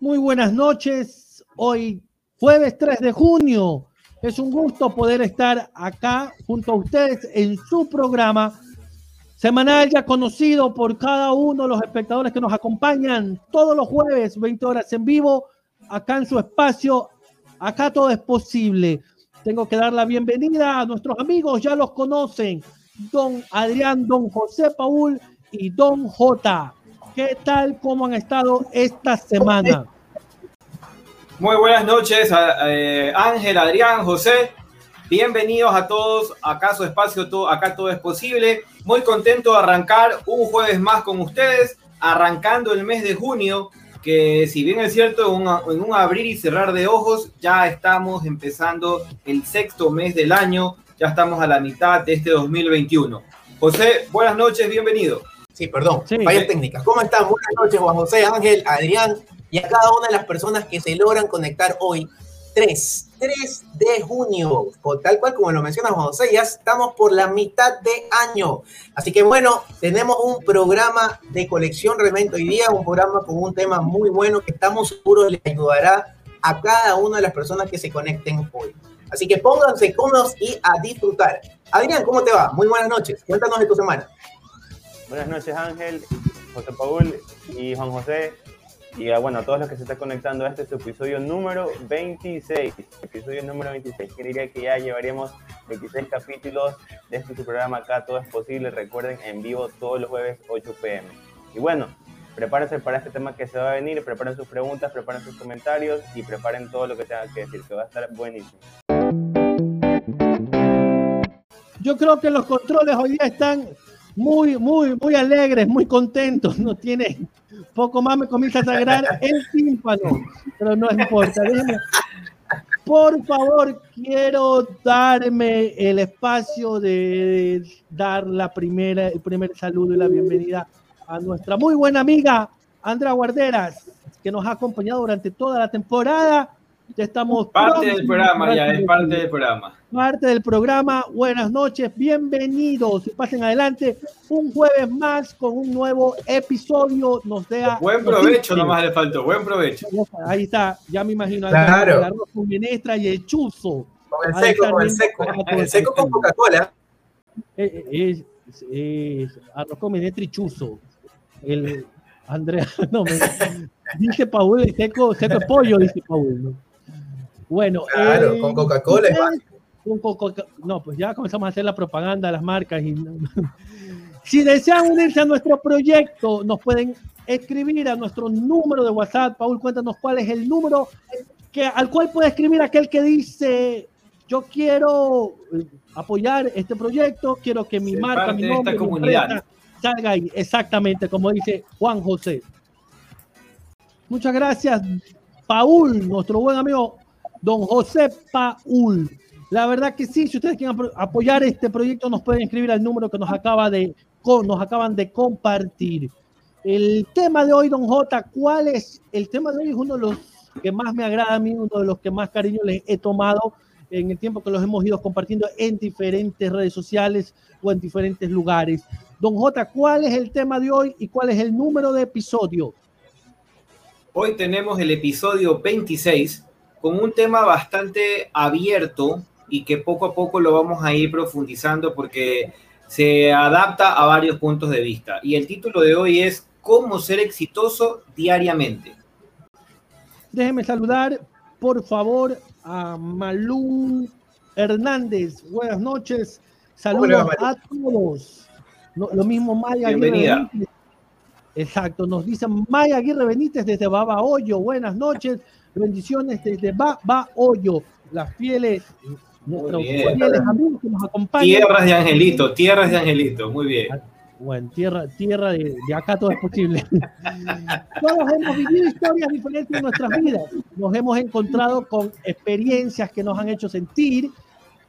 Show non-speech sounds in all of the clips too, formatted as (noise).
Muy buenas noches. Hoy, jueves 3 de junio, es un gusto poder estar acá junto a ustedes en su programa semanal ya conocido por cada uno de los espectadores que nos acompañan todos los jueves, 20 horas en vivo, acá en su espacio. Acá todo es posible. Tengo que dar la bienvenida a nuestros amigos, ya los conocen, don Adrián, don José Paul y don J. ¿Qué tal? ¿Cómo han estado esta semana? Muy buenas noches, eh, Ángel, Adrián, José. Bienvenidos a todos. Acá su espacio, todo, acá todo es posible. Muy contento de arrancar un jueves más con ustedes, arrancando el mes de junio, que si bien es cierto, en, en un abrir y cerrar de ojos, ya estamos empezando el sexto mes del año, ya estamos a la mitad de este 2021. José, buenas noches, bienvenido. Sí, perdón, sí. fallas técnicas. ¿Cómo están? Buenas noches, Juan José, Ángel, Adrián y a cada una de las personas que se logran conectar hoy. 3, 3 de junio, tal cual como lo menciona Juan José, ya estamos por la mitad de año. Así que bueno, tenemos un programa de colección realmente hoy día, un programa con un tema muy bueno que estamos seguros les ayudará a cada una de las personas que se conecten hoy. Así que pónganse cómodos y a disfrutar. Adrián, ¿cómo te va? Muy buenas noches. Cuéntanos de tu semana. Buenas noches, Ángel, José Paul y Juan José. Y ah, bueno, a todos los que se están conectando a este episodio número 26. Episodio número 26. Que diría que ya llevaríamos 26 capítulos de este programa acá. Todo es posible. Recuerden, en vivo todos los jueves 8 pm. Y bueno, prepárense para este tema que se va a venir. Preparen sus preguntas, preparen sus comentarios y preparen todo lo que tengan que decir, que va a estar buenísimo. Yo creo que los controles hoy día están muy, muy, muy alegres, muy contentos. No tiene, poco más me comienza a sagrar el tímpano, pero no importa. Por favor, quiero darme el espacio de dar la primera, el primer saludo y la bienvenida a nuestra muy buena amiga Andrea Guarderas, que nos ha acompañado durante toda la temporada ya estamos. Parte del programa, ya es parte del programa. Parte del programa. Buenas noches, bienvenidos. Pasen adelante. Un jueves más con un nuevo episodio. Nos da. Buen provecho, nomás le faltó. Buen provecho. Ahí está, ya me imagino. Claro. El arroz con menestra y el chuzo. Con el seco, con el seco. El seco con Coca-Cola. Es, es, es, arroz con menestra y chuzo. El. Andrea, (laughs) no me. Dice Paul, seco, seco pollo, dice Paul. ¿no? Bueno, claro, eh, con Coca-Cola con Coca No, pues ya comenzamos a hacer la propaganda de las marcas. Y... si desean unirse a nuestro proyecto, nos pueden escribir a nuestro número de WhatsApp. Paul, cuéntanos cuál es el número que, al cual puede escribir aquel que dice: Yo quiero eh, apoyar este proyecto, quiero que mi marca, mi nombre, esta comunidad. salga ahí. Exactamente, como dice Juan José. Muchas gracias, Paul, nuestro buen amigo don José Paul. La verdad que sí, si ustedes quieren apoyar este proyecto, nos pueden escribir al número que nos, acaba de, nos acaban de compartir. El tema de hoy, don J, ¿cuál es? El tema de hoy es uno de los que más me agrada a mí, uno de los que más cariño les he tomado en el tiempo que los hemos ido compartiendo en diferentes redes sociales o en diferentes lugares. Don J, ¿cuál es el tema de hoy y cuál es el número de episodio? Hoy tenemos el episodio 26 con un tema bastante abierto y que poco a poco lo vamos a ir profundizando porque se adapta a varios puntos de vista. Y el título de hoy es ¿Cómo ser exitoso diariamente? Déjeme saludar, por favor, a Malú Hernández. Buenas noches. Saludos a todos. lo mismo Maya Bienvenida. Aguirre Exacto, nos dice Maya Aguirre Benítez desde Baba Hoyo. Buenas noches. Bendiciones desde Ba, ba Hoyo, las fieles, nuestros fieles amigos que nos acompañan. Tierras de Angelito, tierras de Angelito, muy bien. Bueno, tierra, tierra de, de acá todo es posible. (laughs) Todos hemos vivido historias diferentes en nuestras vidas. Nos hemos encontrado con experiencias que nos han hecho sentir,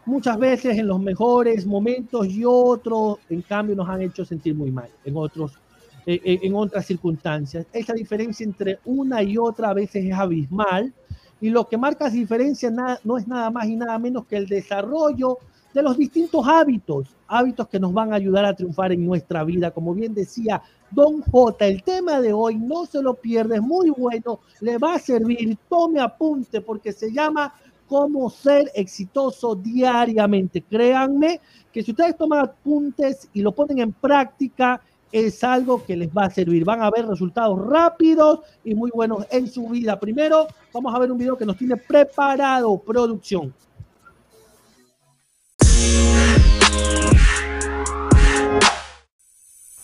muchas veces en los mejores momentos y otros, en cambio, nos han hecho sentir muy mal en otros en otras circunstancias. Esa diferencia entre una y otra a veces es abismal y lo que marca esa diferencia no es nada más y nada menos que el desarrollo de los distintos hábitos, hábitos que nos van a ayudar a triunfar en nuestra vida. Como bien decía Don J, el tema de hoy no se lo pierde, es muy bueno, le va a servir, tome apunte porque se llama cómo ser exitoso diariamente. Créanme que si ustedes toman apuntes y lo ponen en práctica, es algo que les va a servir. Van a ver resultados rápidos y muy buenos en su vida. Primero, vamos a ver un video que nos tiene preparado producción.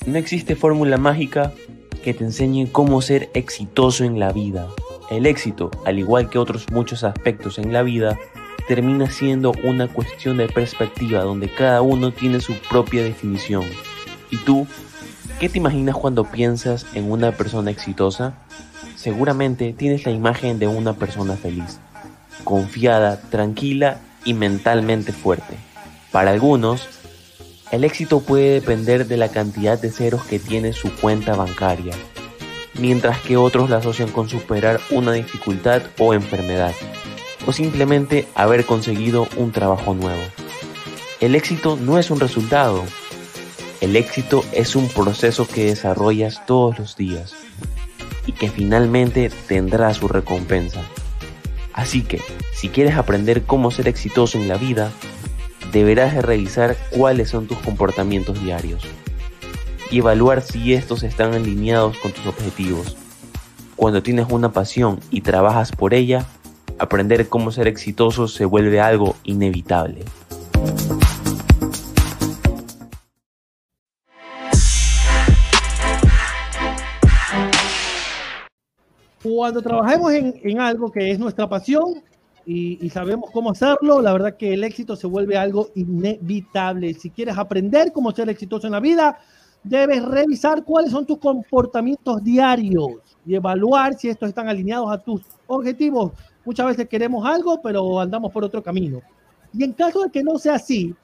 No existe fórmula mágica que te enseñe cómo ser exitoso en la vida. El éxito, al igual que otros muchos aspectos en la vida, termina siendo una cuestión de perspectiva donde cada uno tiene su propia definición. ¿Y tú? ¿Qué te imaginas cuando piensas en una persona exitosa? Seguramente tienes la imagen de una persona feliz, confiada, tranquila y mentalmente fuerte. Para algunos, el éxito puede depender de la cantidad de ceros que tiene su cuenta bancaria, mientras que otros la asocian con superar una dificultad o enfermedad, o simplemente haber conseguido un trabajo nuevo. El éxito no es un resultado, el éxito es un proceso que desarrollas todos los días y que finalmente tendrá su recompensa. Así que, si quieres aprender cómo ser exitoso en la vida, deberás de revisar cuáles son tus comportamientos diarios y evaluar si estos están alineados con tus objetivos. Cuando tienes una pasión y trabajas por ella, aprender cómo ser exitoso se vuelve algo inevitable. Cuando trabajemos en, algo que es nuestra pasión y, y, sabemos cómo hacerlo, la verdad que el éxito se vuelve algo inevitable. Si quieres aprender cómo ser exitoso en la vida, debes revisar cuáles son tus comportamientos diarios y evaluar si estos están alineados a tus objetivos. Muchas veces queremos algo, pero andamos por otro camino. Y en caso de que no sea así,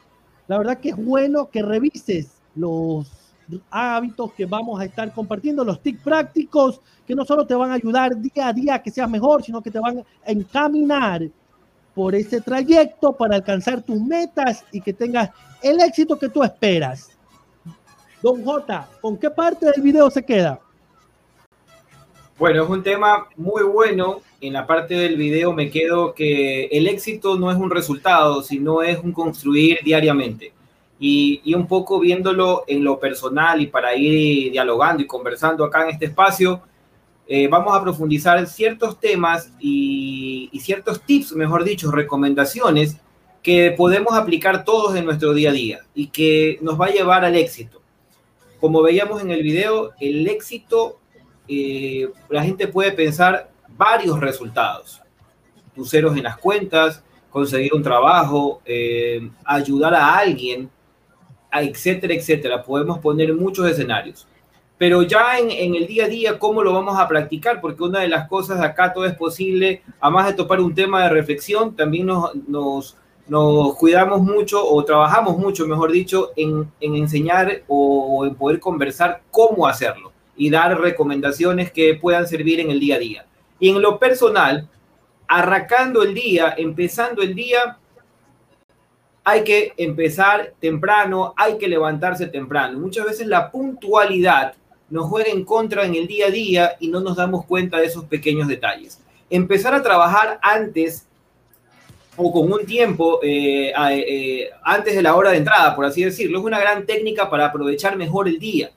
la verdad que es bueno que revises los hábitos que vamos a estar compartiendo, los tips prácticos que no solo te van a ayudar día a día a que seas mejor, sino que te van a encaminar por ese trayecto para alcanzar tus metas y que tengas el éxito que tú esperas. Don J, ¿con qué parte del video se queda? Bueno, es un tema muy bueno. En la parte del video me quedo que el éxito no es un resultado, sino es un construir diariamente. Y, un poco viéndolo en lo personal y para ir dialogando y conversando acá en este espacio, eh, vamos a profundizar ciertos temas y, y ciertos tips, mejor dicho, recomendaciones que podemos aplicar todos en nuestro día a día y que nos va a llevar al éxito como veíamos en el video, el éxito, eh, la gente puede pensar varios resultados. Tus ceros en las cuentas, conseguir un trabajo, eh, ayudar a alguien, etcétera, etcétera. Podemos poner muchos escenarios. Pero ya en, el día a día, ¿cómo lo vamos a practicar? Porque una de las cosas acá todo es posible, además de topar un tema de reflexión, también nos, nos nos cuidamos mucho o trabajamos mucho, mejor dicho, en, enseñar o, en poder conversar cómo hacerlo y dar recomendaciones que puedan servir en el día a día. Y en lo personal, arrancando el día, empezando el día, hay que empezar temprano, hay que levantarse temprano. Muchas veces la puntualidad nos juega en contra en el día a día y no nos damos cuenta de esos pequeños detalles. Empezar a trabajar antes o con un tiempo eh, eh, antes de la hora de entrada, por así decirlo. Es una gran técnica para aprovechar mejor el día.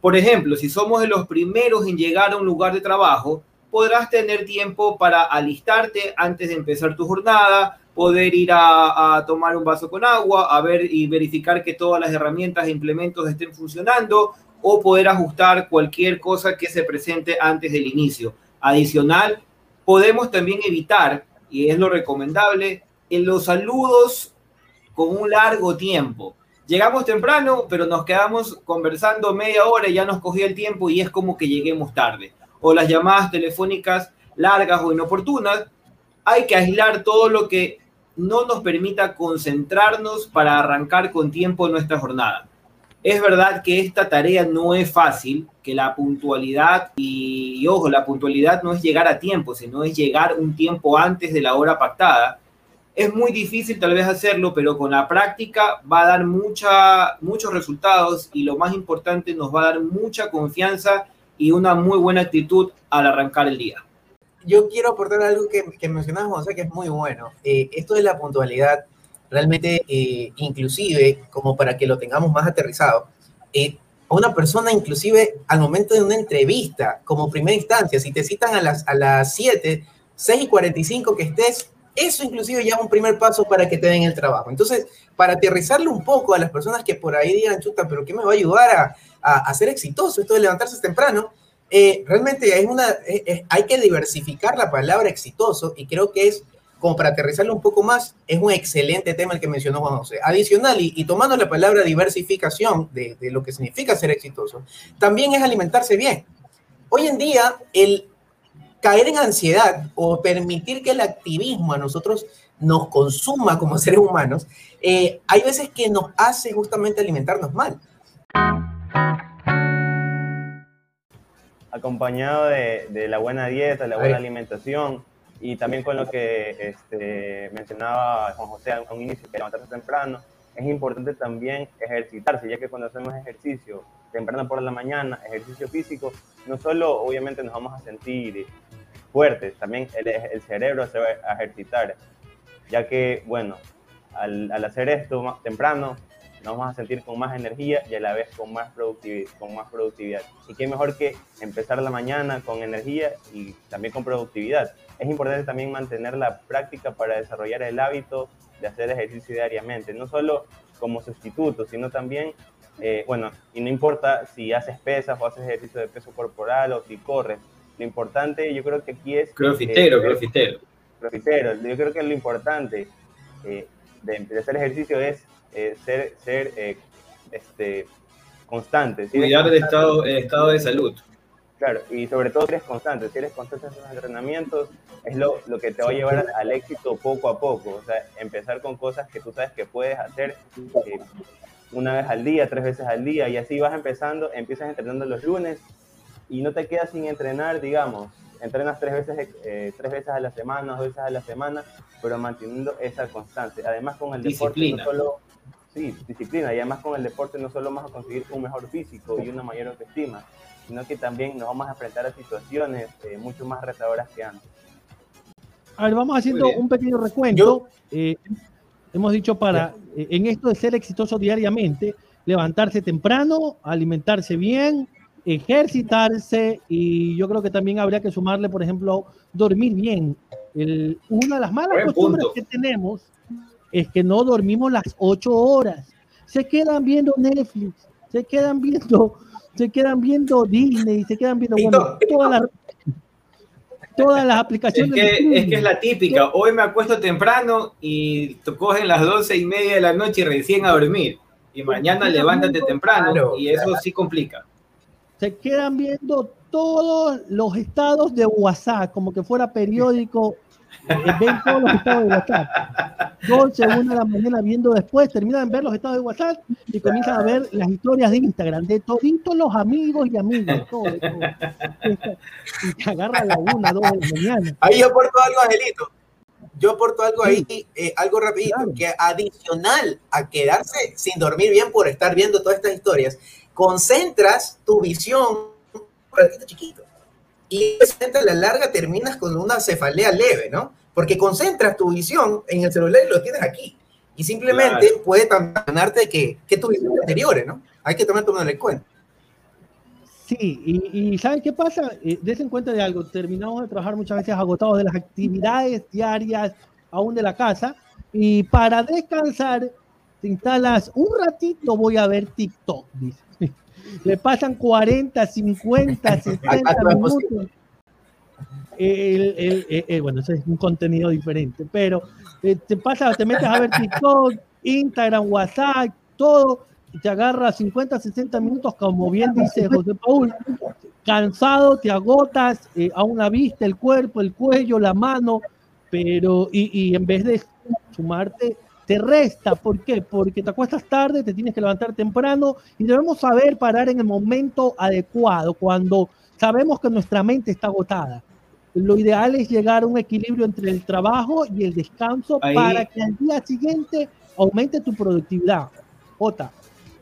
Por ejemplo, si somos de los primeros en llegar a un lugar de trabajo, podrás tener tiempo para alistarte antes de empezar tu jornada, poder ir a, tomar un vaso con agua, a ver y verificar que todas las herramientas e implementos estén funcionando o poder ajustar cualquier cosa que se presente antes del inicio. Adicional, podemos también evitar y es lo recomendable, en los saludos con un largo tiempo. Llegamos temprano, pero nos quedamos conversando media hora y ya nos cogía el tiempo y es como que lleguemos tarde. O las llamadas telefónicas largas o inoportunas. Hay que aislar todo lo que no nos permita concentrarnos para arrancar con tiempo nuestra jornada. Es verdad que esta tarea no es fácil, que la puntualidad, y, ojo, la puntualidad no es llegar a tiempo, sino es llegar un tiempo antes de la hora pactada. Es muy difícil tal vez hacerlo, pero con la práctica va a dar mucha, muchos resultados y lo más importante, nos va a dar mucha confianza y una muy buena actitud al arrancar el día. Yo quiero aportar algo que, que mencionabas, José, que es muy bueno. Eh, esto de la puntualidad, realmente, eh, inclusive, como para que lo tengamos más aterrizado, eh, a una persona, inclusive al momento de una entrevista, como primera instancia, si te citan a las, a las 7, 6 y 45 que estés, eso inclusive ya es un primer paso para que te den el trabajo. Entonces, para aterrizarle un poco a las personas que por ahí digan, chuta, pero ¿qué me va a ayudar a, a, ser exitoso esto de levantarse temprano? Eh, realmente es una, hay que diversificar la palabra exitoso y creo que es, como para aterrizarlo un poco más, es un excelente tema el que mencionó Juan José. Adicional, y, y tomando la palabra diversificación de, de lo que significa ser exitoso, también es alimentarse bien. Hoy en día, el caer en ansiedad o permitir que el activismo a nosotros nos consuma como (laughs) seres humanos, eh, hay veces que nos hace justamente alimentarnos mal. Acompañado de, de la buena dieta, la buena Ahí. alimentación y también con lo que este, mencionaba Juan José a un inicio, que levantarse temprano, es importante también ejercitarse, ya que cuando hacemos ejercicio temprano por la mañana, ejercicio físico, no solo obviamente nos vamos a sentir fuertes, también el, el cerebro se va a ejercitar, ya que, bueno, al, al, hacer esto temprano, nos vamos a sentir con más energía y a la vez con más, productividad, con más productividad. Y qué mejor que empezar la mañana con energía y también con productividad. Es importante también mantener la práctica para desarrollar el hábito de hacer ejercicio diariamente, no solo como sustituto, sino también eh, bueno, y no importa si haces pesas o haces ejercicio de peso corporal o si corres, lo importante yo creo que aquí es... Crofitero, eh, crofitero. Crofitero, yo creo que lo importante eh, de, de, hacer ejercicio es eh, ser, ser este, constante. Si Cuidar el estado, el estado de salud. Claro, y sobre todo si eres constante, si eres constante en tus entrenamientos, es lo, lo que te va a llevar al, al, éxito poco a poco. O sea, empezar con cosas que tú sabes que puedes hacer una vez al día, tres veces al día, y así vas empezando, empiezas entrenando los lunes y no te quedas sin entrenar, digamos, entrenas tres veces, eh, tres veces a la semana, dos veces a la semana, pero manteniendo esa constancia. Además con el disciplina. deporte no solo, sí, disciplina, y además con el deporte no solo vamos a conseguir un mejor físico y una mayor autoestima, sino que también nos vamos a enfrentar a situaciones eh, mucho más retadoras que antes. A ver, vamos haciendo un pequeño recuento. Eh, hemos dicho para, eh, en esto de ser exitoso diariamente, levantarse temprano, alimentarse bien, ejercitarse y yo creo que también habría que sumarle, por ejemplo, dormir bien. El, una de las malas Buen costumbres punto. que tenemos es que no dormimos las ocho horas. Se quedan viendo Netflix, se quedan viendo, se quedan viendo Disney, se quedan viendo bueno, todas las todas las aplicaciones. Es que, es que, es la típica. Hoy me acuesto temprano y te cogen las doce y media de la noche y recién a dormir. Y mañana levántate temprano claro, y eso claro. sí complica. Se quedan viendo todos los estados de WhatsApp, como que fuera periódico. ven todos los estados de WhatsApp. 12, 1 de la mañana viendo después, terminan de ver los estados de WhatsApp y comienzan a ver las historias de Instagram, de toditos los amigos y amigas, todo, todo. Y te agarra la 1, 2 de la mañana. Ahí yo aporto algo, Angelito. Yo aporto algo ahí, eh, algo rapidito, claro. que adicional a quedarse sin dormir bien por estar viendo todas estas historias, concentras tu visión un chiquito. Y a la larga terminas con una cefalea leve, ¿no? Porque concentras tu visión en el celular y lo tienes aquí. Y simplemente claro. puede ganarte que, que tu visión anteriores, ¿no? Hay que tomar tomar en cuenta. Sí, y, y ¿saben qué pasa? Eh, en cuenta de algo. Terminamos de trabajar muchas veces agotados de las actividades diarias, aún de la casa, y para descansar te instalas un ratito, voy a ver TikTok, dice le pasan 40, 50, 60 minutos. El, el, el, eh, bueno, ese es un contenido diferente, pero eh, te pasa, te metes a ver TikTok, Instagram, WhatsApp, todo, y te agarra 50, 60 minutos, como bien dice José Paul, cansado, te agotas eh, a una vista, el cuerpo, el cuello, la mano, pero y, y en vez de sumarte te resta. ¿Por qué? Porque te acuestas tarde, te tienes que levantar temprano y debemos saber parar en el momento adecuado, cuando sabemos que nuestra mente está agotada. lo ideal es llegar a un equilibrio entre el trabajo y el descanso para que al día siguiente aumente tu productividad. Jota.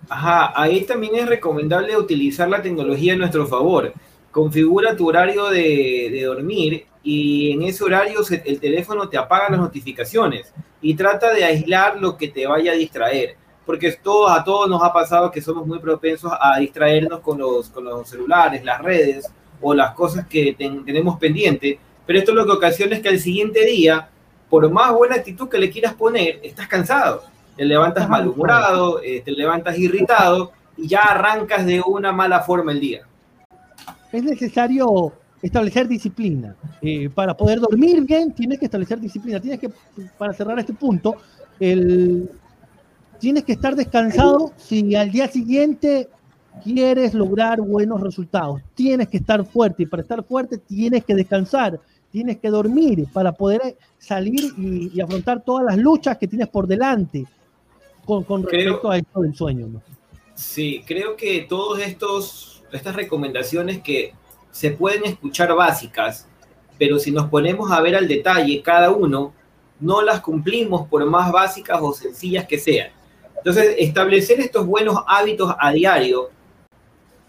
Ajá, ahí también es recomendable utilizar la tecnología a nuestro favor. Configura tu horario de, dormir y en ese horario el teléfono te apaga las notificaciones y trata de aislar lo que te vaya a distraer, porque todo, a todos nos ha pasado que somos muy propensos a distraernos con los, con los celulares, las redes o las cosas que tenemos pendiente, pero esto lo que ocasiona es que al siguiente día, por más buena actitud que le quieras poner, estás cansado te levantas malhumorado, eh, te levantas irritado y ya arrancas de una mala forma el día. Es necesario establecer disciplina. Eh, para poder dormir bien, tienes que establecer disciplina. Tienes que, para cerrar este punto, el, tienes que estar descansado si al día siguiente quieres lograr buenos resultados. Tienes que estar fuerte y para estar fuerte tienes que descansar, tienes que dormir para poder salir y, y afrontar todas las luchas que tienes por delante con, respecto a esto del sueño. ¿no? Sí, creo que todas estas recomendaciones que se pueden escuchar básicas, pero si nos ponemos a ver al detalle cada uno, no las cumplimos por más básicas o sencillas que sean. Entonces, establecer estos buenos hábitos a diario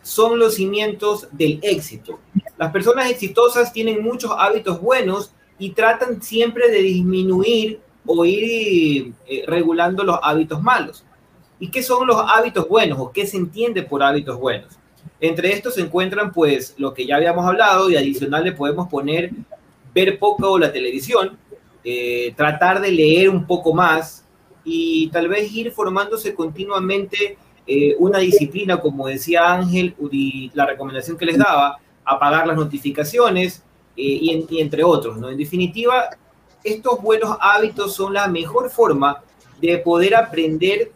son los cimientos del éxito. Las personas exitosas tienen muchos hábitos buenos y tratan siempre de disminuir o ir eh, regulando los hábitos malos. ¿Y qué son los hábitos buenos o qué se entiende por hábitos buenos? Entre estos se encuentran pues lo que ya habíamos hablado y adicional le podemos poner ver poco la televisión, eh, tratar de leer un poco más y tal vez ir formándose continuamente eh, una disciplina, como decía Ángel, la recomendación que les daba, apagar las notificaciones y, y, entre otros. ¿no? En definitiva, estos buenos hábitos son la mejor forma de poder aprender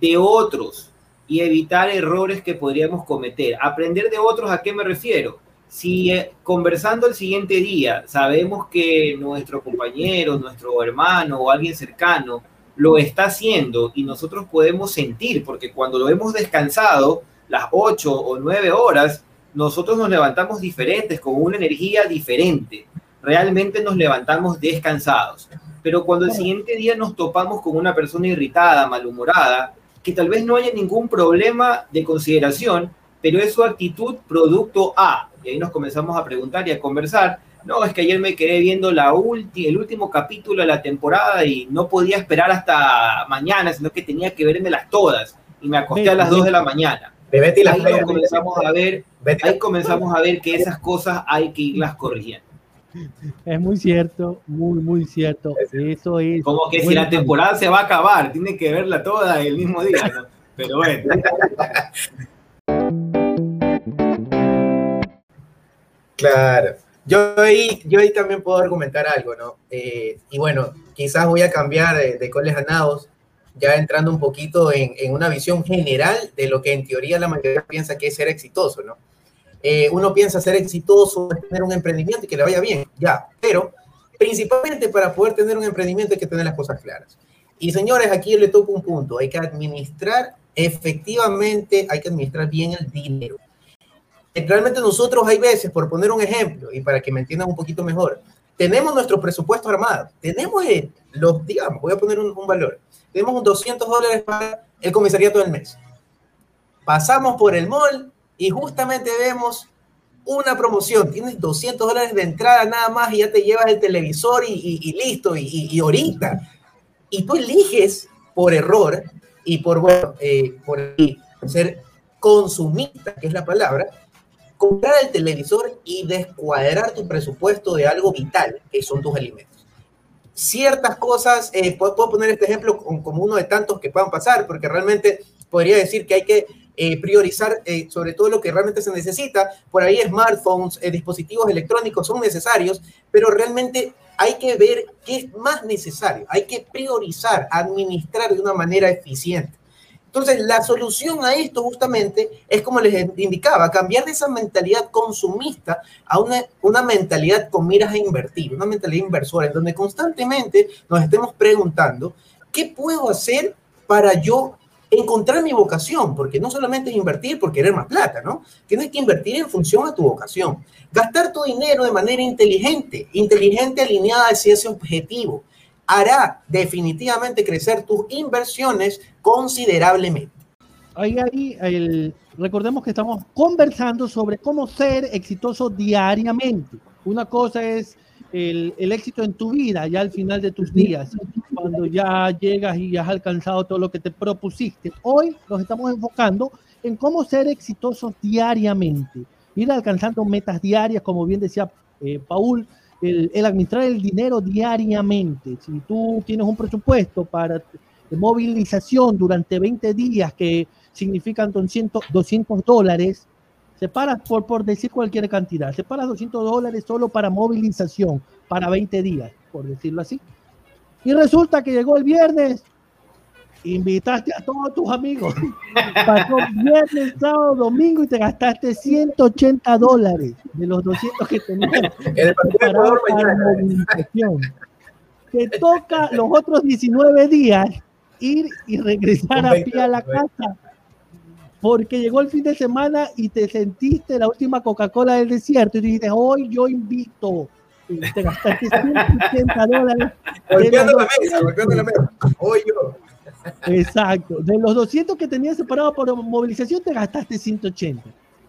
de otros y evitar errores que podríamos cometer. Aprender de otros, ¿a qué me refiero? Si eh, conversando el siguiente día sabemos que nuestro compañero, nuestro hermano o alguien cercano lo está haciendo y nosotros podemos sentir, porque cuando lo hemos descansado las ocho o nueve horas, nosotros nos levantamos diferentes, con una energía diferente realmente nos levantamos descansados. Pero cuando el siguiente día nos topamos con una persona irritada, malhumorada, que tal vez no haya ningún problema de consideración, pero es su actitud producto A. Y ahí nos comenzamos a preguntar y a conversar. No, es que ayer me quedé viendo la el último capítulo de la temporada y no podía esperar hasta mañana, sino que tenía que vermelas todas. Y me acosté a las 2 de la mañana. ahí comenzamos a ver, ahí comenzamos a ver que esas cosas hay que irlas corrigiendo. Es muy cierto, muy, muy cierto. Eso es. Como que si la temporada se va a acabar, tiene que verla toda el mismo día, Pero bueno. Claro. Yo ahí, yo ahí también puedo argumentar algo, ¿no? Eh, y bueno, quizás voy a cambiar de, de coles a nados, ya entrando un poquito en, en, una visión general de lo que en teoría la mayoría piensa que es ser exitoso, ¿no? Eh, uno piensa ser exitoso, tener un emprendimiento y que le vaya bien, ya, pero principalmente para poder tener un emprendimiento hay que tener las cosas claras. Y señores, aquí le toco un punto, hay que administrar efectivamente, hay que administrar bien el dinero. Realmente nosotros hay veces, por poner un ejemplo, y para que me entiendan un poquito mejor, tenemos nuestro presupuesto armado, tenemos los, digamos, voy a poner un, un valor, tenemos un 200 dólares para el comisariato del mes. Pasamos por el mall, y justamente vemos una promoción, tienes 200 dólares de entrada nada más y ya te llevas el televisor y, listo, y, ahorita. Y tú eliges por error y por, bueno, eh, por ser consumista, que es la palabra, comprar el televisor y descuadrar tu presupuesto de algo vital, que son tus alimentos. Ciertas cosas, eh, puedo, poner este ejemplo como uno de tantos que puedan pasar, porque realmente podría decir que hay que eh, priorizar eh, sobre todo lo que realmente se necesita. Por ahí smartphones, eh, dispositivos electrónicos son necesarios, pero realmente hay que ver qué es más necesario. Hay que priorizar, administrar de una manera eficiente. Entonces, la solución a esto justamente es como les indicaba, cambiar de esa mentalidad consumista a una, una mentalidad con miras a invertir, una mentalidad inversora, en donde constantemente nos estemos preguntando, ¿qué puedo hacer para yo encontrar mi vocación, porque no solamente es invertir por querer más plata, ¿no? Tienes que invertir en función a tu vocación. Gastar tu dinero de manera inteligente, inteligente alineada hacia ese objetivo, hará definitivamente crecer tus inversiones considerablemente. Ahí, ahí, recordemos que estamos conversando sobre cómo ser exitoso diariamente. Una cosa es el, el, éxito en tu vida, ya al final de tus días, cuando ya llegas y has alcanzado todo lo que te propusiste. Hoy nos estamos enfocando en cómo ser exitosos diariamente, ir alcanzando metas diarias, como bien decía eh, Paul, el, el, administrar el dinero diariamente. Si tú tienes un presupuesto para movilización durante 20 días que significan 200, 200 dólares, Separas, por, por decir cualquier cantidad, separas 200 dólares solo para movilización, para 20 días, por decirlo así. Y resulta que llegó el viernes, invitaste a todos tus amigos, (laughs) pasó viernes, sábado, domingo y te gastaste 180 dólares de los 200 que tenías (laughs) para movilización. Te toca los otros 19 días ir y regresar a pie a la casa porque llegó el fin de semana y te sentiste la última Coca-Cola del desierto y dijiste, hoy yo invito. Y te gastaste (laughs) 180 dólares. Golpeando la mesa, golpeando la mesa. Hoy yo. Exacto. De los 200 que tenías separados por movilización, te gastaste 180.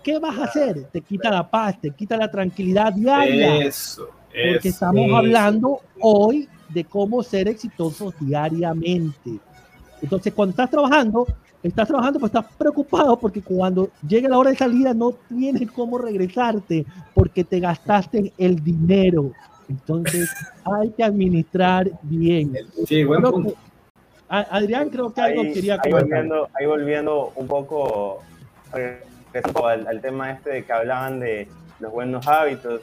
¿Qué vas a hacer? Te quita la paz, te quita la tranquilidad diaria. Eso. Porque estamos eso. hablando hoy de cómo ser exitosos diariamente. Entonces, cuando estás trabajando, estás trabajando, pues estás preocupado porque cuando llegue la hora de salida no tienes cómo regresarte porque te gastaste el dinero. Entonces (laughs) hay que administrar bien. Sí, buen punto. que- Adrián creo que algo ahí, quería ahí comentar. volviendo, ahí volviendo un poco al tema este de que hablaban de los buenos hábitos.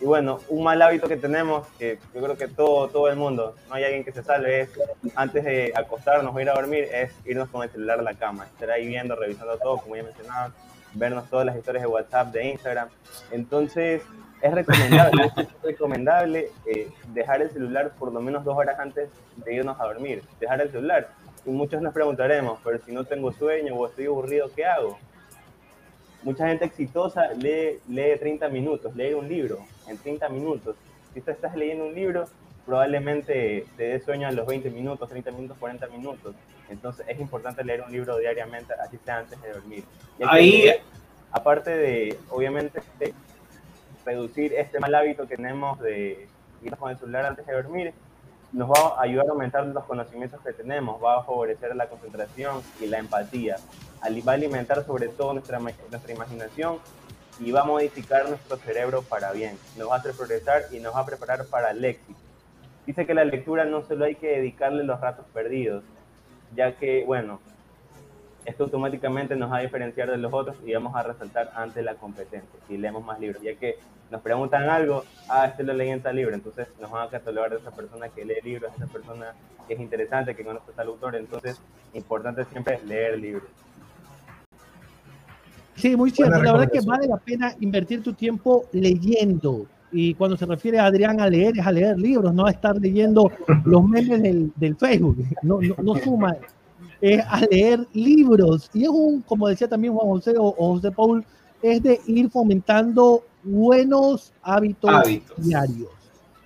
Y bueno, un mal hábito que tenemos, que yo creo que todo, todo el mundo, no hay alguien que se salve, es antes de acostarnos o ir a dormir, es irnos con el celular a la cama, estar ahí viendo, revisando todo, como ya mencionaba, vernos todas las historias de WhatsApp, de Instagram. Entonces, es recomendable, es (laughs) recomendable eh, dejar el celular por lo menos dos horas antes de irnos a dormir, dejar el celular. Y muchos nos preguntaremos, pero si no tengo sueño o estoy aburrido, ¿qué hago? Mucha gente exitosa lee, lee 30 minutos, lee un libro en 30 minutos. Si tú estás leyendo un libro, probablemente te dé sueño a los 20 minutos, 30 minutos, 40 minutos. Entonces es importante leer un libro diariamente, así sea antes de dormir. Y que Ahí- leer, aparte de, obviamente, de reducir este mal hábito que tenemos de ir con el celular antes de dormir, nos va a ayudar a aumentar los conocimientos que tenemos, va a favorecer la concentración y la empatía, va a alimentar sobre todo nuestra, nuestra imaginación y va a modificar nuestro cerebro para bien, nos va a hacer progresar y nos va a preparar para el éxito. Dice que la lectura no solo hay que dedicarle los ratos perdidos, ya que, bueno, esto automáticamente nos va a diferenciar de los otros y vamos a resaltar ante la competencia si leemos más libros, ya que nos preguntan algo, ah, este lo leí en tal libro, entonces nos van a catalogar de esa persona que lee libros, esa persona que es interesante, que conoce tal autor, entonces importante siempre leer libros. Sí, muy cierto. La verdad que vale la pena invertir tu tiempo leyendo. Y cuando se refiere a Adrián a leer, es a leer libros, no a estar leyendo (laughs) los memes del, del Facebook. No, no, no suma. Es a leer libros. Y es un, como decía también Juan José o, o José Paul, es de ir fomentando buenos hábitos, Hábitos. diarios.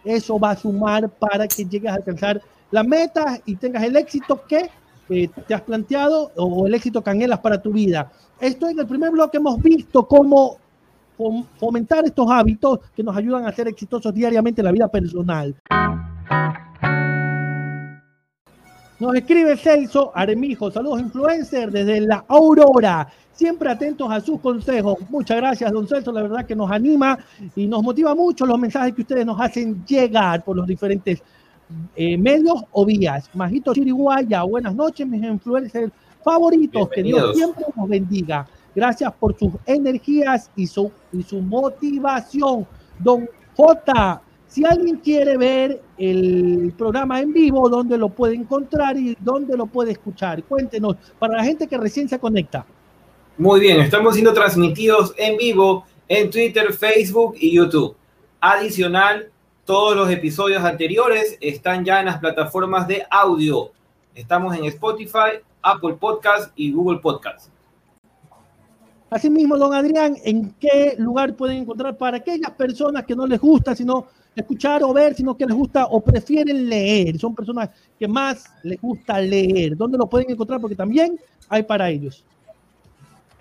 Eso va a sumar para que llegues a alcanzar la meta y tengas el éxito que te has planteado o el éxito que para tu vida. Esto en el primer bloque hemos visto cómo fom- fomentar estos hábitos que nos ayudan a ser exitosos diariamente en la vida personal. Nos escribe Celso Aremijo, saludos influencer desde la Aurora, siempre atentos a sus consejos. Muchas gracias, don Celso, la verdad que nos anima y nos motiva mucho los mensajes que ustedes nos hacen llegar por los diferentes eh, medios o vías. Majito Chiriguaya, buenas noches, mis influencers favoritos, que Dios siempre nos bendiga. Gracias por sus energías y su, y su motivación. Don J, si alguien quiere ver el programa en vivo, ¿dónde lo puede encontrar y dónde lo puede escuchar? Cuéntenos, para la gente que recién se conecta. Muy bien, estamos siendo transmitidos en vivo en Twitter, Facebook y YouTube. Adicional, todos los episodios anteriores están ya en las plataformas de audio. Estamos en Spotify, Apple Podcast y Google Podcast. Asimismo, don Adrián, ¿en qué lugar pueden encontrar para aquellas personas que no les gusta sino escuchar o ver, sino que les gusta o prefieren leer? Son personas que más les gusta leer. ¿Dónde lo pueden encontrar? Porque también hay para ellos.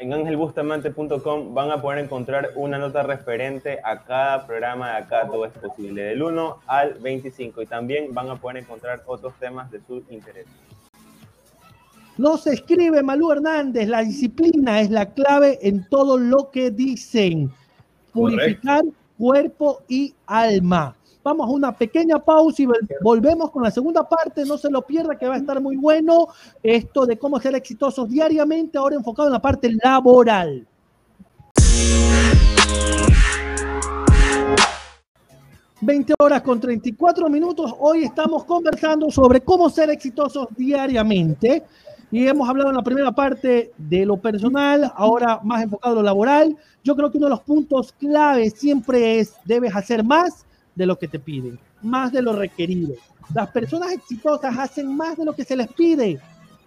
En angelbustamante.com van a poder encontrar una nota referente a cada programa de Acá Todo es Posible, del 1 al 25. Y también van a poder encontrar otros temas de su interés. No se escribe Malú Hernández, la disciplina es la clave en todo lo que dicen. Purificar cuerpo y alma. Vamos a una pequeña pausa y volvemos con la segunda parte. No se lo pierda, que va a estar muy bueno. Esto de cómo ser exitosos diariamente, ahora enfocado en la parte laboral. ...20 horas con 34 minutos... ...hoy estamos conversando sobre cómo ser exitosos diariamente... Y hemos hablado en la primera parte de lo personal, ahora más enfocado en lo laboral. Yo creo que uno de los puntos clave siempre es, debes hacer más de lo que te piden, más de lo requerido. Las personas exitosas hacen más de lo que se les pide,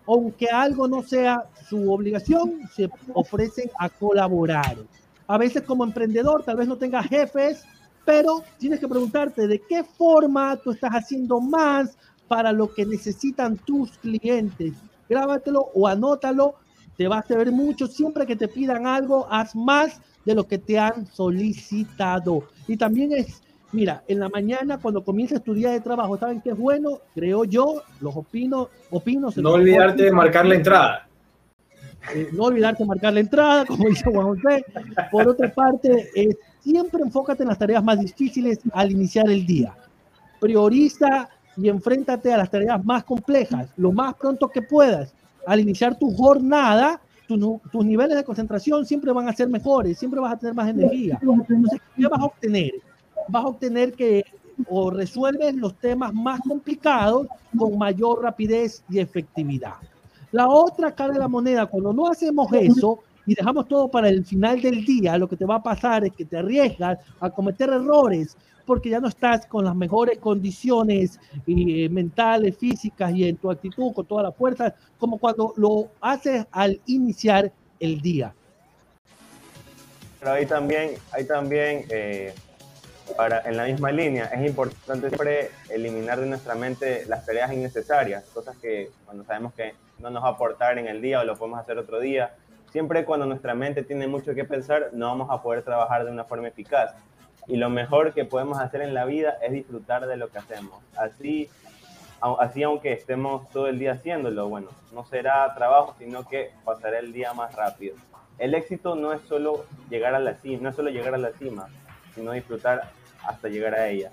aunque algo no sea su obligación, se ofrecen a colaborar. A veces como emprendedor tal vez no tengas jefes, pero tienes que preguntarte de qué forma tú estás haciendo más para lo que necesitan tus clientes grábatelo o anótalo, te va a servir mucho. Siempre que te pidan algo, haz más de lo que te han solicitado. Y también es, mira, en la mañana cuando comienza tu día de trabajo, ¿saben qué es bueno? Creo yo, los opino, opino. No olvidarte de marcar la entrada. Eh, no olvidarte de marcar la entrada, (laughs) como dice Juan José. Por otra parte, siempre enfócate en las tareas más difíciles al iniciar el día. Prioriza y enfréntate a las tareas más complejas lo más pronto que puedas. Al iniciar tu jornada, tus niveles de concentración siempre van a ser mejores, siempre vas a tener más energía. Entonces, ¿qué vas a obtener? Vas a obtener que o resuelves los temas más complicados con mayor rapidez y efectividad. La otra cara de la moneda, cuando no hacemos eso y dejamos todo para el final del día, lo que te va a pasar es que te arriesgas a cometer errores porque ya no estás con las mejores condiciones eh, mentales, físicas y en tu actitud con toda la fuerza, como cuando lo haces al iniciar el día. Pero ahí también, hay también eh, para, en la misma línea, es importante siempre eliminar de nuestra mente las tareas innecesarias, cosas que cuando sabemos que no nos va a aportar en el día o lo podemos hacer otro día. Siempre cuando nuestra mente tiene mucho que pensar, no vamos a poder trabajar de una forma eficaz y lo mejor que podemos hacer en la vida es disfrutar de lo que hacemos. Así, así aunque estemos todo el día haciéndolo, bueno, no será trabajo, sino que pasará el día más rápido. El éxito no es solo llegar a la cima, no es solo llegar a la cima, sino disfrutar hasta llegar a ella.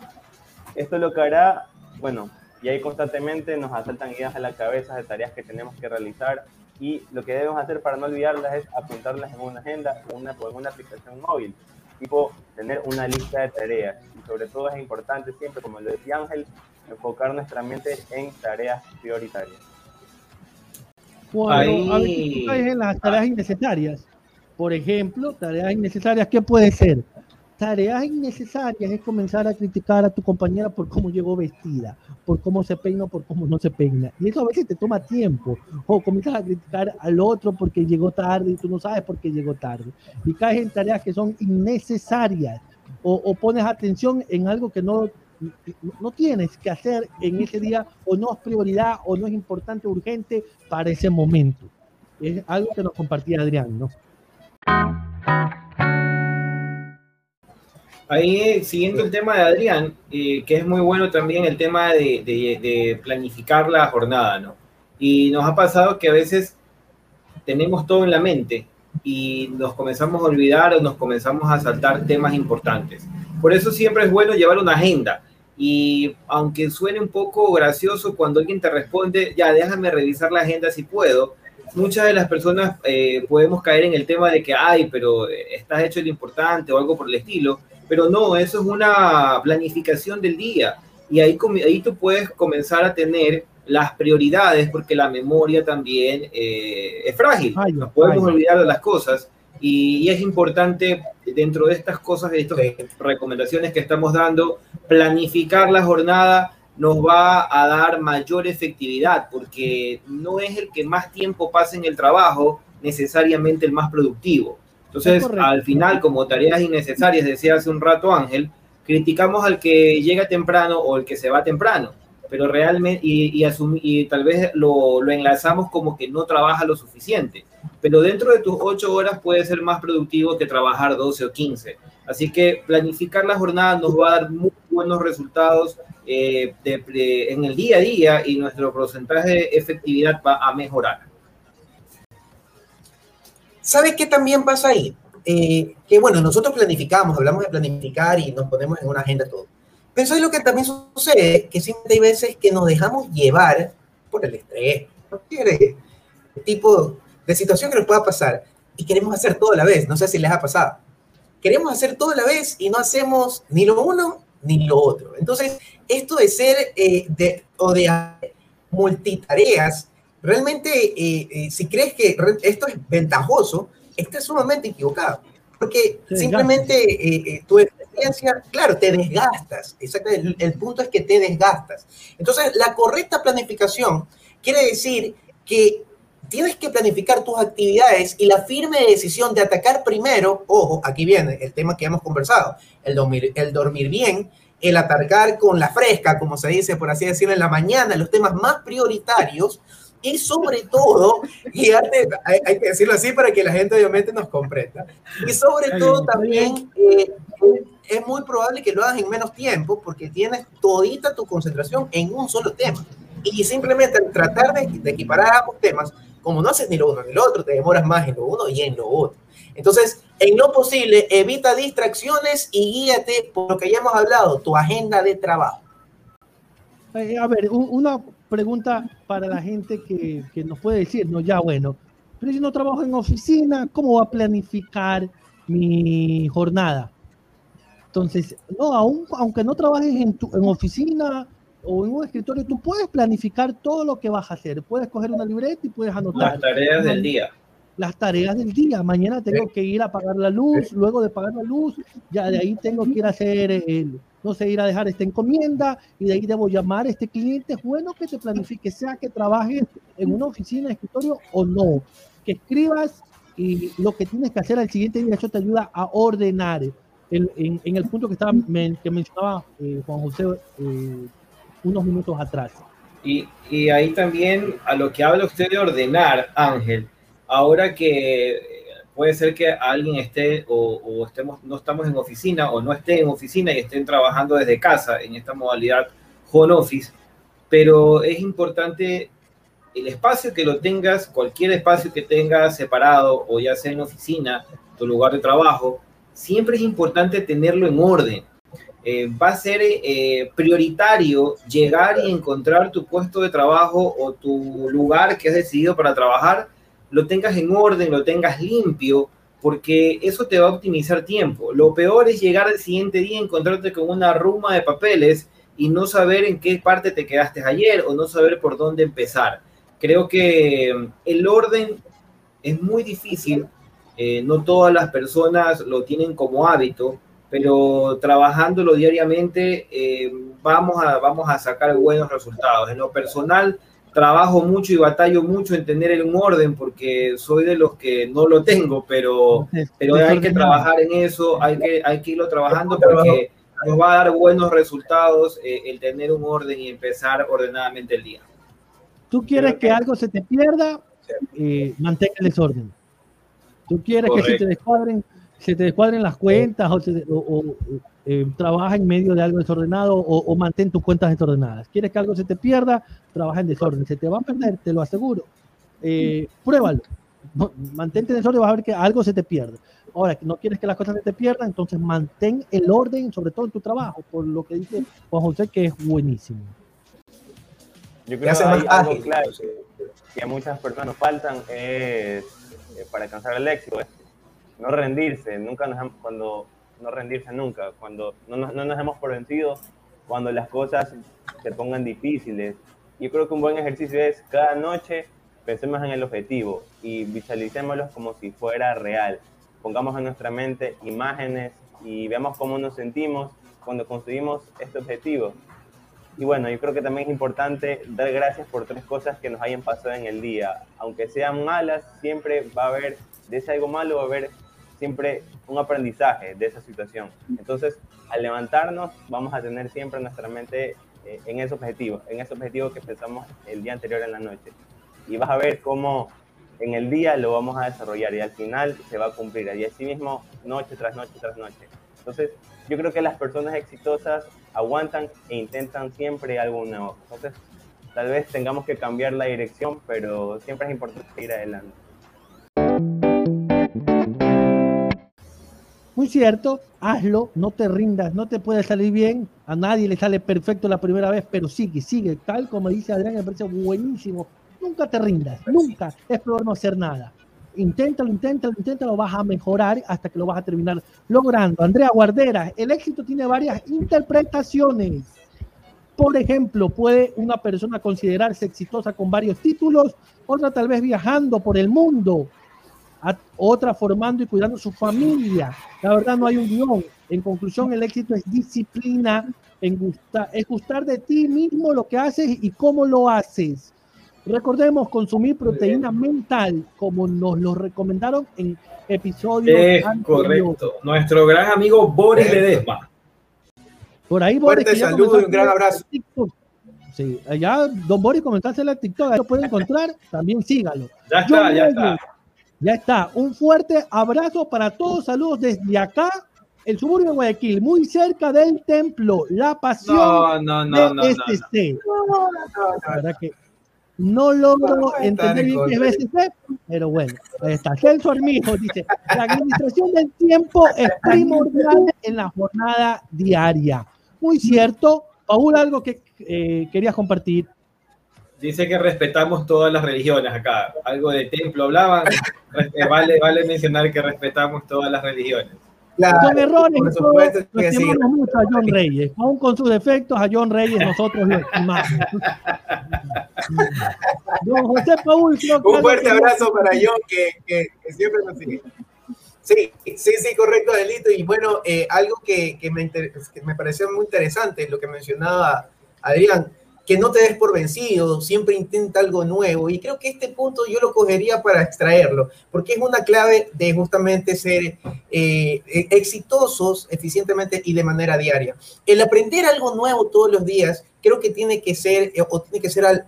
Esto lo que hará, bueno, y ahí constantemente nos asaltan ideas a la cabeza de tareas que tenemos que realizar y lo que debemos hacer para no olvidarlas es apuntarlas en una agenda o una, o en una aplicación móvil tipo tener una lista de tareas. Y sobre todo es importante siempre, como lo decía Ángel, enfocar nuestra mente en tareas prioritarias. Bueno, a veces en las tareas innecesarias. Por ejemplo, tareas innecesarias, ¿qué puede ser? Tareas innecesarias es comenzar a criticar a tu compañera por cómo llegó vestida, por cómo se peina o por cómo no se peina. Y eso a veces te toma tiempo. O comienzas a criticar al otro porque llegó tarde y tú no sabes por qué llegó tarde. Y caes en tareas que son innecesarias. O, pones atención en algo que no, no tienes que hacer en ese día o no es prioridad o no es importante, urgente para ese momento. Es algo que nos compartía Adrián, ¿no? Ahí, siguiendo el tema de Adrián, eh, que es muy bueno también el tema de, planificar la jornada, ¿no? Y nos ha pasado que a veces tenemos todo en la mente y nos comenzamos a olvidar o nos comenzamos a saltar temas importantes. Por eso siempre es bueno llevar una agenda. Y aunque suene un poco gracioso cuando alguien te responde, ya déjame revisar la agenda si puedo, muchas de las personas eh, podemos caer en el tema de que, ay, pero eh, estás hecho lo importante o algo por el estilo pero no, eso es una planificación del día. Y ahí, ahí tú puedes comenzar a tener las prioridades porque la memoria también eh, es frágil, nos podemos olvidar de las cosas. Y, es importante dentro de estas cosas, de estas recomendaciones que estamos dando, planificar la jornada nos va a dar mayor efectividad, porque no es el que más tiempo pasa en el trabajo necesariamente el más productivo. Entonces, al final, como tareas innecesarias, decía hace un rato Ángel, criticamos al que llega temprano o el que se va temprano, pero realmente, y, y, tal vez lo, lo, enlazamos como que no trabaja lo suficiente, pero dentro de tus ocho horas puede ser más productivo que trabajar 12 o 15. Así que planificar la jornada nos va a dar muy buenos resultados eh, en el día a día y nuestro porcentaje de efectividad va a mejorar. ¿Sabes qué también pasa ahí? Eh, que bueno, nosotros planificamos, hablamos de planificar y nos ponemos en una agenda todo. Pero ¿sabes lo que también sucede? Que siempre hay veces que nos dejamos llevar por el estrés, cualquier tipo de situación que nos pueda pasar y queremos hacer todo a la vez. No sé si les ha pasado. Queremos hacer todo a la vez y no hacemos ni lo uno ni lo otro. Entonces, esto de ser eh, de, o de multitareas, realmente, eh, eh, si crees que esto es ventajoso, estás sumamente equivocado. Porque simplemente tu experiencia, claro, te desgastas. Exacto, el, el punto es que te desgastas. Entonces, la correcta planificación quiere decir que tienes que planificar tus actividades y la firme decisión de atacar primero, ojo, aquí viene el tema que hemos conversado, el dormir, el dormir bien, el atacar con la fresca, como se dice, por así decirlo, en la mañana, los temas más prioritarios y sobre todo, y hay, hay, que decirlo así para que la gente obviamente nos comprenda, y sobre todo también eh, es muy probable que lo hagas en menos tiempo porque tienes todita tu concentración en un solo tema. Y simplemente al tratar de, de equiparar ambos temas, como no haces ni lo uno ni lo otro, te demoras más en lo uno y en lo otro. Entonces, en lo posible, evita distracciones y guíate por lo que ya hemos hablado, tu agenda de trabajo. Eh, a ver, una pregunta para la gente que, que, nos puede decir, no, ya bueno, pero si no trabajo en oficina, ¿cómo va a planificar mi jornada? Entonces, no, aun, aunque no trabajes en, tu, en oficina o en un escritorio, tú puedes planificar todo lo que vas a hacer. Puedes coger una libreta y puedes anotar. Las tareas del día las tareas del día. Mañana tengo que ir a apagar la luz, luego de pagar la luz, ya de ahí tengo que ir a hacer, el, no sé, ir a dejar esta encomienda y de ahí debo llamar a este cliente. Es bueno que te planifiques, sea que trabajes en una oficina, de escritorio o no, que escribas y lo que tienes que hacer al siguiente día, eso te ayuda a ordenar. El, en, el punto que, estaba, que mencionaba eh, Juan José eh, unos minutos atrás. Y, y ahí también a lo que habla usted de ordenar, Ángel, ahora que eh, puede ser que alguien esté o, estemos, no estamos en oficina o no esté en oficina y estén trabajando desde casa en esta modalidad home office, pero es importante el espacio que lo tengas, cualquier espacio que tengas separado o ya sea en oficina, tu lugar de trabajo, siempre es importante tenerlo en orden. Eh, va a ser eh, prioritario llegar y encontrar tu puesto de trabajo o tu lugar que has decidido para trabajar lo tengas en orden, lo tengas limpio, porque eso te va a optimizar tiempo. Lo peor es llegar al siguiente día y encontrarte con una ruma de papeles y no saber en qué parte te quedaste ayer o no saber por dónde empezar. Creo que mm, el orden es muy difícil, eh, no todas las personas lo tienen como hábito, pero trabajándolo diariamente eh, vamos, a, vamos a sacar buenos resultados. En lo personal, trabajo mucho y batallo mucho en tener un orden porque soy de los que no lo tengo, pero, pero hay que trabajar en eso, hay que, hay que irlo trabajando porque nos va a dar buenos resultados eh, el tener un orden y empezar ordenadamente el día. Tú quieres que algo se te pierda, eh, mantén el desorden. Tú quieres que se te descuadren, se te descuadren las cuentas o, eh, trabaja en medio de algo desordenado o, mantén tus cuentas desordenadas. Quieres que algo se te pierda, trabaja en desorden. Se te va a perder, te lo aseguro. Eh, pruébalo. Mantente en desorden y vas a ver que algo se te pierde. Ahora, que no quieres que las cosas se te pierdan, entonces mantén el orden, sobre todo en tu trabajo, por lo que dice Juan José, que es buenísimo. Yo creo que hay algo claro que, a muchas personas faltan es, eh, para alcanzar el éxito, es no rendirse. Nunca nos, cuando no rendirse nunca, cuando no, no, nos hemos por cuando las cosas se pongan difíciles. Yo creo que un buen ejercicio es cada noche pensemos en el objetivo y visualicémoslo como si fuera real. Pongamos en nuestra mente imágenes y veamos cómo nos sentimos cuando conseguimos este objetivo. Y bueno, yo creo que también es importante dar gracias por tres cosas que nos hayan pasado en el día. Aunque sean malas, siempre va a haber, de ese algo malo va a haber siempre un aprendizaje de esa situación. Entonces, al levantarnos, vamos a tener siempre nuestra mente eh, en ese objetivo, en ese objetivo que pensamos el día anterior en la noche. Y vas a ver cómo en el día lo vamos a desarrollar y al final se va a cumplir. Y así mismo, noche tras noche tras noche. Entonces, yo creo que las personas exitosas aguantan e intentan siempre algo nuevo. Entonces, tal vez tengamos que cambiar la dirección, pero siempre es importante seguir adelante. Muy cierto, hazlo, no te rindas, no te puede salir bien, a nadie le sale perfecto la primera vez, pero sigue, sigue, tal como dice Adrián, me parece buenísimo. Nunca te rindas, nunca es peor no hacer nada. Inténtalo, inténtalo, inténtalo, vas a mejorar hasta que lo vas a terminar logrando. Andrea Guardera, el éxito tiene varias interpretaciones. Por ejemplo, puede una persona considerarse exitosa con varios títulos, otra tal vez viajando por el mundo, otra formando y cuidando su familia. La verdad no hay un guion. En conclusión, el éxito es disciplina, en es gustar de ti mismo lo que haces y cómo lo haces. Recordemos consumir proteína mental, como nos lo recomendaron en episodios. Es correcto. Nuestro gran amigo Boris Ledesma. Por ahí, Boris. Fuerte saludo y un gran abrazo. Sí, allá Don Boris comenzó a hacer la TikTok, ahí lo pueden encontrar, también sígalo. Ya está, ya está. Ya está. Un fuerte abrazo para todos. Saludos desde acá, el suburbio de Guayaquil, muy cerca del templo. La pasión no, no, no, no, BSC. No, La verdad que no logro entender bien qué es pero bueno, ahí está. Celso Armijo dice: La administración del tiempo es primordial en la jornada diaria. Muy cierto. Paul, algo que eh, querías compartir. Dice que respetamos todas las religiones acá. Algo de templo hablaban. Eh, vale, vale mencionar que respetamos todas las religiones. Claro, Son errores. Por supuesto que mucho a John Reyes. Aún con sus defectos, a John Reyes nosotros lo estimamos. (laughs) Don José Paul, Un fuerte abrazo para John, que, que, siempre nos sigue. Sí, sí, sí, correcto, Delito. Y bueno, eh, algo que, que, me que me pareció muy interesante, lo que mencionaba Adrián, que no te des por vencido, siempre intenta algo nuevo. Y creo que este punto yo lo cogería para extraerlo, porque es una clave de justamente ser eh, e, exitosos eficientemente y de manera diaria. El aprender algo nuevo todos los días, creo que tiene que ser, eh, o tiene que ser, al,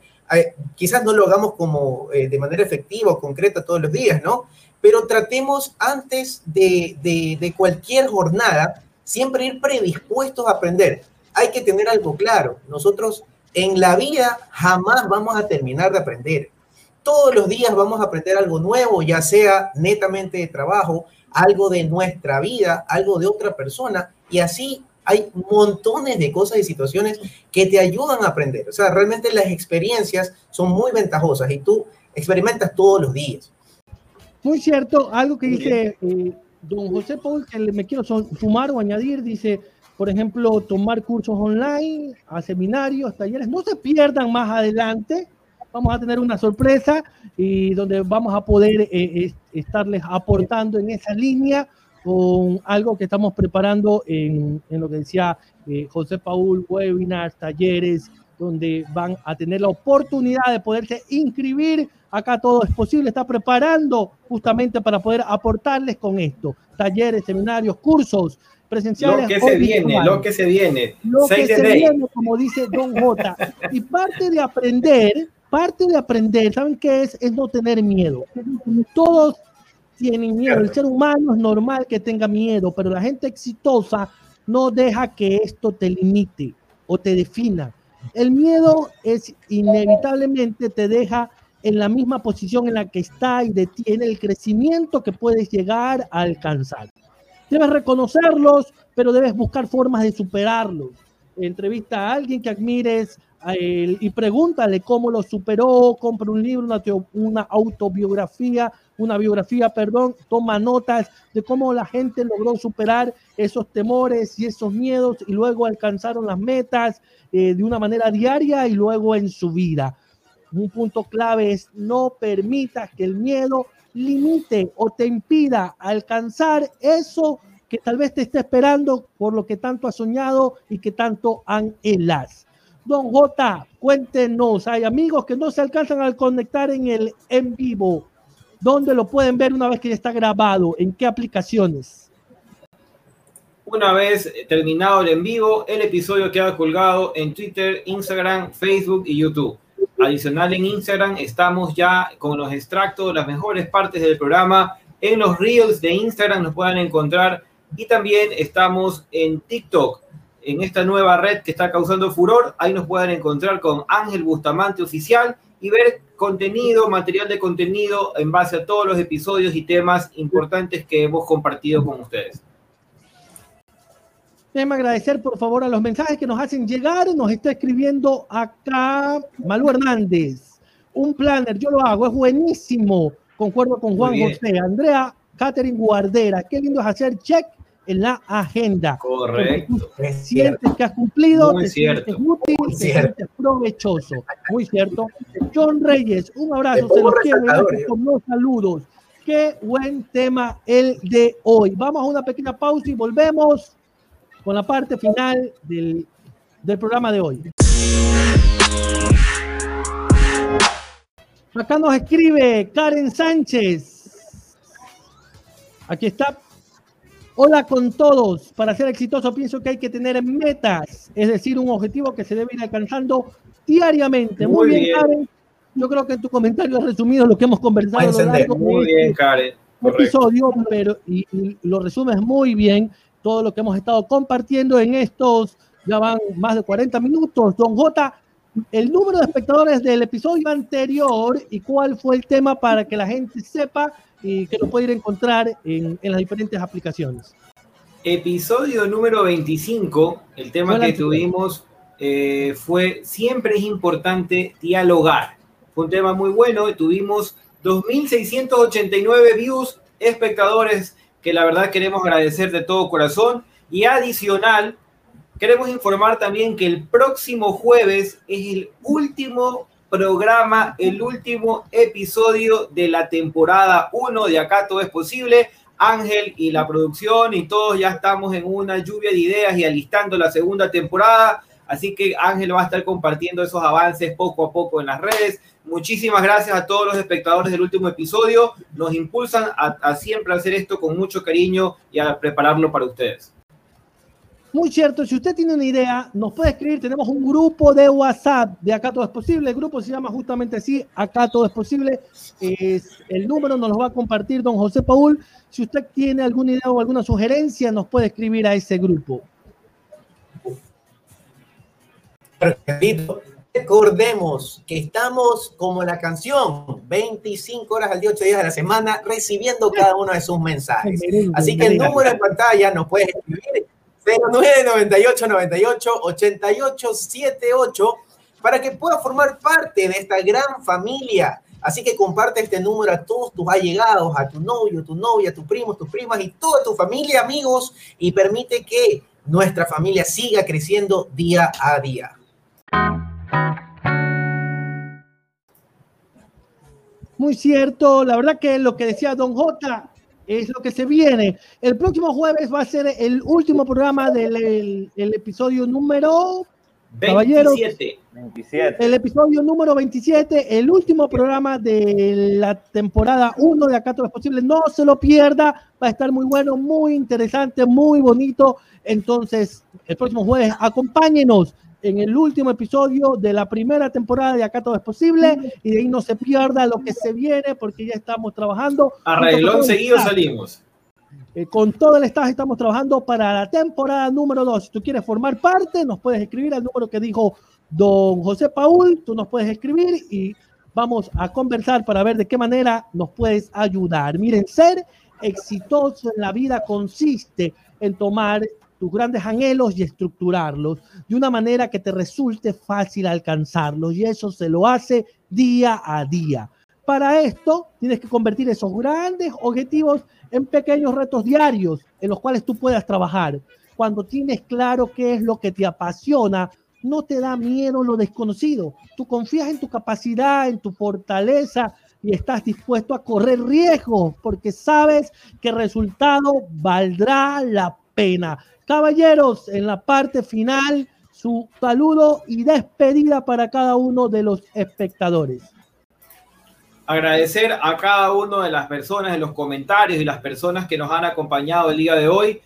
quizás no lo hagamos como eh, de manera efectiva o concreta todos los días, ¿no? Pero tratemos antes de, de, de cualquier jornada, siempre ir predispuestos a aprender. Hay que tener algo claro. Nosotros en la vida jamás vamos a terminar de aprender. Todos los días vamos a aprender algo nuevo, ya sea netamente de trabajo, algo de nuestra vida, algo de otra persona, y así hay montones de cosas y situaciones que te ayudan a aprender. O sea, realmente las experiencias son muy ventajosas y tú experimentas todos los días. Muy cierto, algo que dice eh, don José Paul, que me quiero sumar o añadir, dice, por ejemplo, tomar cursos online, a seminarios, talleres. No se pierdan más adelante. Vamos a tener una sorpresa y donde vamos a poder eh, estarles aportando en esa línea con algo que estamos preparando en, en lo que decía eh, José Paul, webinars, talleres, donde van a tener la oportunidad de poderse inscribir. Acá todo es posible, está preparando justamente para poder aportarles con esto. Talleres, seminarios, cursos, presenciales. Lo que se viene, lo que se viene. Lo que se viene, como dice Don J. Y parte de aprender, parte de aprender, ¿saben qué es? Es no tener miedo. Todos tienen miedo. El ser humano es normal que tenga miedo, pero la gente exitosa no deja que esto te limite o te defina. El miedo es inevitablemente te deja en la misma posición en la que está y detiene el crecimiento que puedes llegar a alcanzar. Debes reconocerlos, pero debes buscar formas de superarlos. Entrevista a alguien que admires y pregúntale cómo lo superó, compra un libro, una, autobiografía, una biografía, perdón, toma notas de cómo la gente logró superar esos temores y esos miedos y luego alcanzaron las metas eh, de una manera diaria y luego en su vida. Un punto clave es no permitas que el miedo limite o te impida alcanzar eso que tal vez te esté esperando por lo que tanto has soñado y que tanto anhelas. Don J, cuéntenos, hay amigos que no se alcanzan a conectar en el en vivo. ¿Dónde lo pueden ver una vez que ya está grabado? ¿En qué aplicaciones? Una vez terminado el en vivo, el episodio queda colgado en Twitter, Instagram, Facebook y YouTube. Adicional en Instagram estamos ya con los extractos, las mejores partes del programa. En los reels de Instagram nos pueden encontrar y también estamos en TikTok, en esta nueva red que está causando furor. Ahí nos pueden encontrar con Ángel Bustamante Oficial y ver contenido, material de contenido en base a todos los episodios y temas importantes que hemos compartido con ustedes. Déjenme agradecer por favor a los mensajes que nos hacen llegar. Nos está escribiendo acá Malú Hernández. Un planner, yo lo hago, es buenísimo. Concuerdo con Juan José. Andrea Catherine Guardera. Qué lindo es hacer check en la agenda. Correcto. sientes que has cumplido, Muy te cierto. sientes útil, Muy te cierto. sientes provechoso. Muy cierto. John Reyes, un abrazo, Te se los quiero, por los saludos. Qué buen tema el de hoy. Vamos a una pequeña pausa y volvemos con la parte final del, del programa de hoy. Acá nos escribe Karen Sánchez. Aquí está. Hola con todos. Para ser exitoso pienso que hay que tener metas, es decir, un objetivo que se debe ir alcanzando diariamente. Muy, Muy bien, bien. Karen. Yo creo que en tu comentario has resumido lo que hemos conversado Muy este bien, Karen. Correcto. episodio, pero y, y lo resumes muy bien todo lo que hemos estado compartiendo en estos, ya van más de 40 minutos. Don J, el número de espectadores del episodio anterior y cuál fue el tema para que la gente sepa y que lo puede ir a encontrar en, en las diferentes aplicaciones. Episodio número 25, el tema que anterior. tuvimos eh, fue siempre es importante dialogar. Fue un tema muy bueno tuvimos 2.689 views, espectadores que la verdad queremos agradecer de todo corazón. Y adicional, queremos informar también que el próximo jueves es el último programa, el último episodio de la temporada 1 de Acá Todo es Posible. Ángel y la producción y todos ya estamos en una lluvia de ideas y alistando la segunda temporada. Así que Ángel va a estar compartiendo esos avances poco a poco en las redes. Muchísimas gracias a todos los espectadores del último episodio. Nos impulsan a, a siempre hacer esto con mucho cariño y a prepararlo para ustedes. Muy cierto, si usted tiene una idea, nos puede escribir. Tenemos un grupo de WhatsApp de Acá Todo es Posible. El grupo se llama justamente así, Acá Todo es Posible. Es, el número nos lo va a compartir don José Paul. Si usted tiene alguna idea o alguna sugerencia, nos puede escribir a ese grupo. Perfecto. Recordemos que estamos como la canción, 25 horas al día, 8 días a la semana, recibiendo cada uno de sus mensajes. Así que el número en pantalla nos puedes escribir 0998 98 88 78 para que puedas formar parte de esta gran familia. Así que comparte este número a todos tus allegados, a tu novio, tu novia, tus primos, tus primas y toda tu familia, amigos, y permite que nuestra familia siga creciendo día a día. Muy cierto, la verdad que lo que decía Don J es lo que se viene. El próximo jueves va a ser el último programa del el- el episodio número Caballeros. 27. 27. el episodio número 27, el último programa de la temporada 1 de Acá Todo es Posible. No se lo pierda, va a estar muy bueno, muy interesante, muy bonito. Entonces, el próximo jueves, acompáñenos en el último episodio de la primera temporada de Acá Todo es Posible y de ahí no se pierda lo que se viene porque ya estamos trabajando. A junto con todo reglón el seguido staff. salimos. Eh, con todo el staff estamos trabajando para la temporada número 2. Si tú quieres formar parte, nos puedes escribir al número que dijo don José Paul, tú nos puedes escribir y vamos a conversar para ver de qué manera nos puedes ayudar. Miren, ser exitoso en la vida consiste en tomar tus grandes anhelos y estructurarlos de una manera que te resulte fácil alcanzarlos y eso se lo hace día a día. Para esto tienes que convertir esos grandes objetivos en pequeños retos diarios en los cuales tú puedas trabajar. Cuando tienes claro qué es lo que te apasiona, no te da miedo lo desconocido. Tú confías en tu capacidad, en tu fortaleza y estás dispuesto a correr riesgos porque sabes que el resultado valdrá la pena. Caballeros, en la parte final su saludo y despedida para cada uno de los espectadores. Agradecer a cada una de las personas en los comentarios y las personas que nos han acompañado el día de hoy.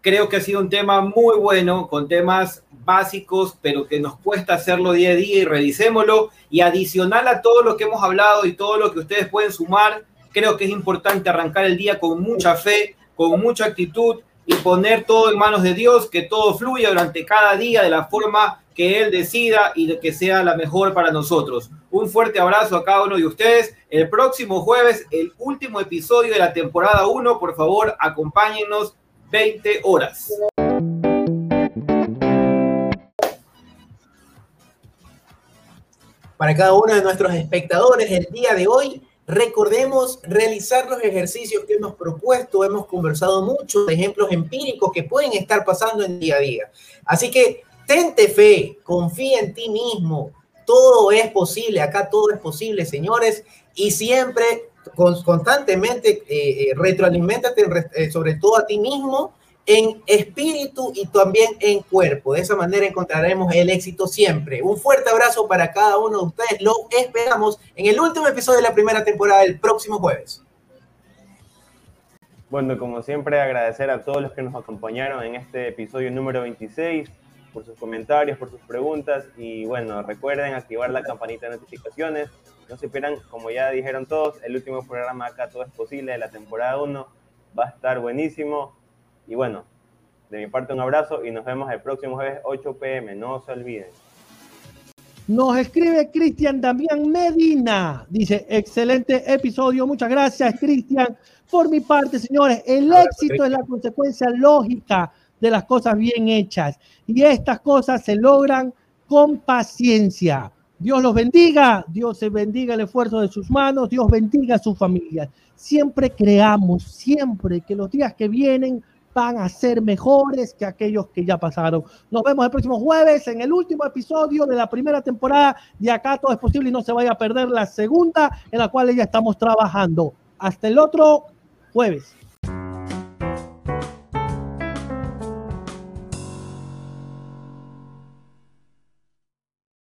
Creo que ha sido un tema muy bueno, con temas básicos, pero que nos cuesta hacerlo día a día y revisémoslo. Y adicional a todo lo que hemos hablado y todo lo que ustedes pueden sumar, creo que es importante arrancar el día con mucha fe, con mucha actitud y poner todo en manos de Dios, que todo fluya durante cada día de la forma que Él decida y de que sea la mejor para nosotros. Un fuerte abrazo a cada uno de ustedes. El próximo jueves, el último episodio de la temporada 1, por favor, acompáñenos 20 horas. Para cada uno de nuestros espectadores, el día de hoy Recordemos realizar los ejercicios que hemos propuesto, hemos conversado mucho de ejemplos empíricos que pueden estar pasando en día a día. Así que tente fe, confía en ti mismo, todo es posible, acá todo es posible, señores, y siempre constantemente eh, eh retroalimentate eh, sobre todo a ti mismo en espíritu y también en cuerpo. De esa manera encontraremos el éxito siempre. Un fuerte abrazo para cada uno de ustedes. Lo esperamos en el último episodio de la primera temporada el próximo jueves. Bueno, como siempre, agradecer a todos los que nos acompañaron en este episodio número 26 por sus comentarios, por sus preguntas y bueno, recuerden activar la campanita de notificaciones. No se esperan, como ya dijeron todos, el último programa acá Todo es Posible de la temporada 1 va a estar buenísimo y bueno, de mi parte un abrazo y nos vemos el próximo jueves 8 pm, no se olviden. Nos escribe Cristian Damián Medina. Dice, excelente episodio. Muchas gracias, Cristian. Por mi parte, señores, el éxito es la consecuencia lógica de las cosas bien hechas. Y estas cosas se logran con paciencia. Dios los bendiga, Dios se bendiga el esfuerzo de sus manos, Dios bendiga a sus familias. Siempre creamos, siempre que los días que vienen van a ser mejores que aquellos que ya pasaron. Nos vemos el próximo jueves en el último episodio de la primera temporada de Acá Todo es Posible y no se vaya a perder la segunda en la cual ya estamos trabajando. Hasta el otro jueves.